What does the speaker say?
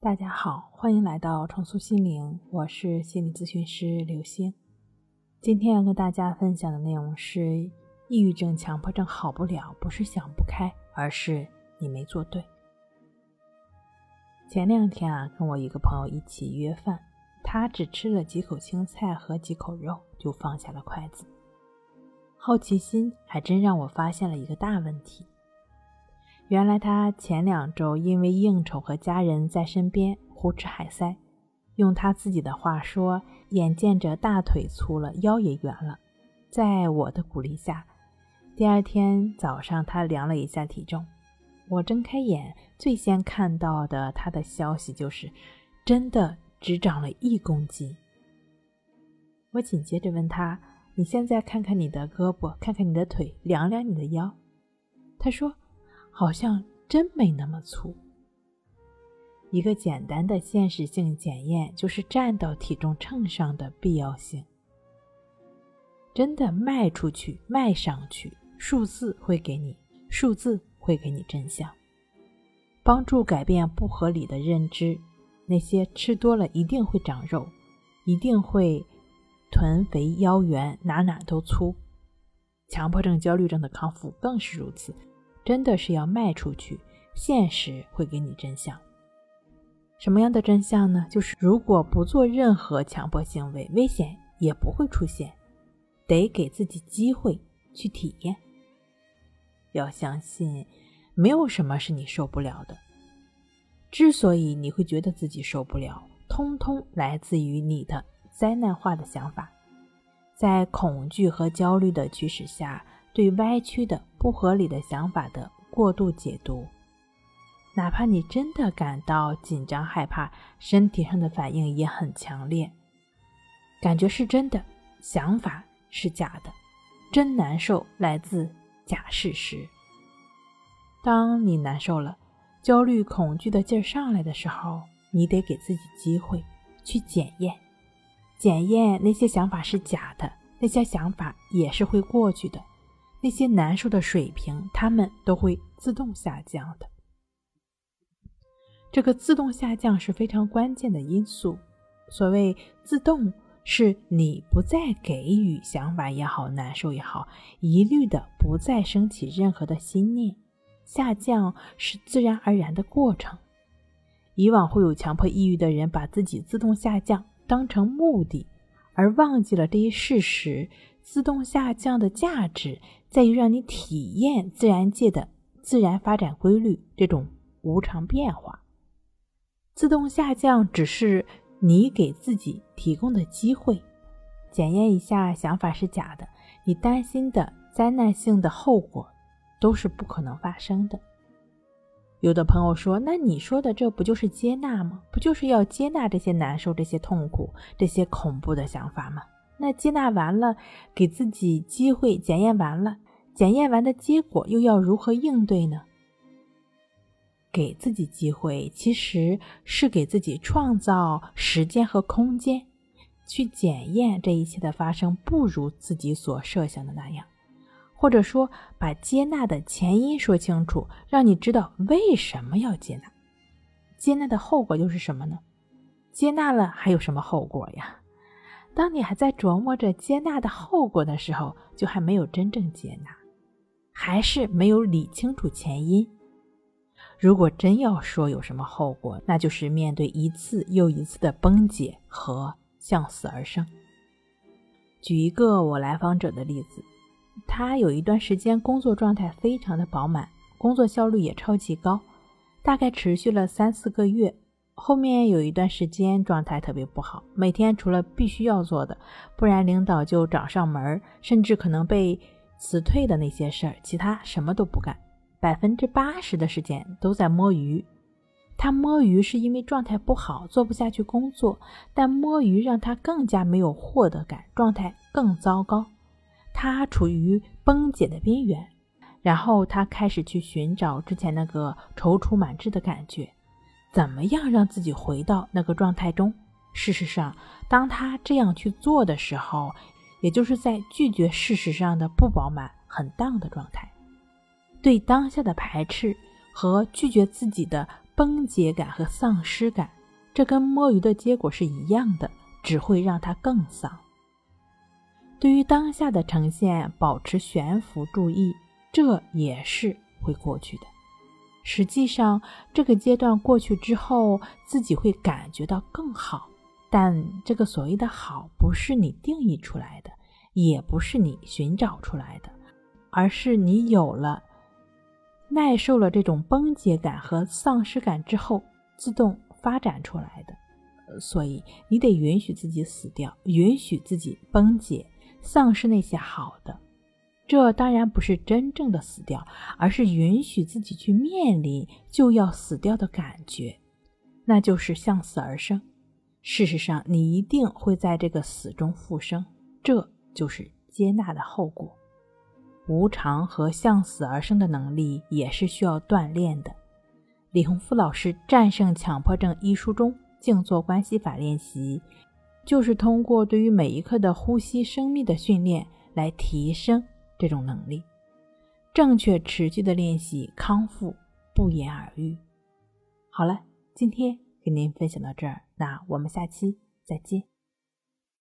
大家好，欢迎来到重塑心灵，我是心理咨询师刘星。今天要跟大家分享的内容是：抑郁症、强迫症好不了，不是想不开，而是你没做对。前两天啊，跟我一个朋友一起约饭，他只吃了几口青菜和几口肉，就放下了筷子。好奇心还真让我发现了一个大问题。原来他前两周因为应酬和家人在身边胡吃海塞，用他自己的话说，眼见着大腿粗了，腰也圆了。在我的鼓励下，第二天早上他量了一下体重。我睁开眼，最先看到的他的消息就是，真的只长了一公斤。我紧接着问他：“你现在看看你的胳膊，看看你的腿，量量你的腰。”他说。好像真没那么粗。一个简单的现实性检验就是站到体重秤上的必要性。真的迈出去，迈上去，数字会给你，数字会给你真相，帮助改变不合理的认知。那些吃多了一定会长肉，一定会臀肥腰圆，哪哪都粗。强迫症、焦虑症的康复更是如此。真的是要迈出去，现实会给你真相。什么样的真相呢？就是如果不做任何强迫行为，危险也不会出现。得给自己机会去体验。要相信，没有什么是你受不了的。之所以你会觉得自己受不了，通通来自于你的灾难化的想法，在恐惧和焦虑的驱使下。对歪曲的、不合理的想法的过度解读，哪怕你真的感到紧张、害怕，身体上的反应也很强烈，感觉是真的，想法是假的，真难受来自假事实。当你难受了，焦虑、恐惧的劲儿上来的时候，你得给自己机会去检验，检验那些想法是假的，那些想法也是会过去的。那些难受的水平，它们都会自动下降的。这个自动下降是非常关键的因素。所谓自动，是你不再给予想法也好，难受也好，一律的不再升起任何的心念。下降是自然而然的过程。以往会有强迫抑郁的人把自己自动下降当成目的，而忘记了这一事实。自动下降的价值在于让你体验自然界的自然发展规律，这种无常变化。自动下降只是你给自己提供的机会，检验一下想法是假的，你担心的灾难性的后果都是不可能发生的。有的朋友说：“那你说的这不就是接纳吗？不就是要接纳这些难受、这些痛苦、这些恐怖的想法吗？”那接纳完了，给自己机会检验完了，检验完的结果又要如何应对呢？给自己机会，其实是给自己创造时间和空间，去检验这一切的发生不如自己所设想的那样，或者说把接纳的前因说清楚，让你知道为什么要接纳，接纳的后果又是什么呢？接纳了还有什么后果呀？当你还在琢磨着接纳的后果的时候，就还没有真正接纳，还是没有理清楚前因。如果真要说有什么后果，那就是面对一次又一次的崩解和向死而生。举一个我来访者的例子，他有一段时间工作状态非常的饱满，工作效率也超级高，大概持续了三四个月。后面有一段时间状态特别不好，每天除了必须要做的，不然领导就找上门，甚至可能被辞退的那些事儿，其他什么都不干，百分之八十的时间都在摸鱼。他摸鱼是因为状态不好，做不下去工作，但摸鱼让他更加没有获得感，状态更糟糕，他处于崩解的边缘。然后他开始去寻找之前那个踌躇满志的感觉。怎么样让自己回到那个状态中？事实上，当他这样去做的时候，也就是在拒绝事实上的不饱满、很荡的状态，对当下的排斥和拒绝自己的崩解感和丧失感，这跟摸鱼的结果是一样的，只会让他更丧。对于当下的呈现，保持悬浮注意，这也是会过去的。实际上，这个阶段过去之后，自己会感觉到更好。但这个所谓的好，不是你定义出来的，也不是你寻找出来的，而是你有了耐受了这种崩解感和丧失感之后，自动发展出来的。所以，你得允许自己死掉，允许自己崩解、丧失那些好的。这当然不是真正的死掉，而是允许自己去面临就要死掉的感觉，那就是向死而生。事实上，你一定会在这个死中复生，这就是接纳的后果。无常和向死而生的能力也是需要锻炼的。李洪福老师《战胜强迫症》一书中静坐关系法练习，就是通过对于每一刻的呼吸、生命的训练来提升。这种能力，正确持续的练习，康复不言而喻。好了，今天给您分享到这儿，那我们下期再见。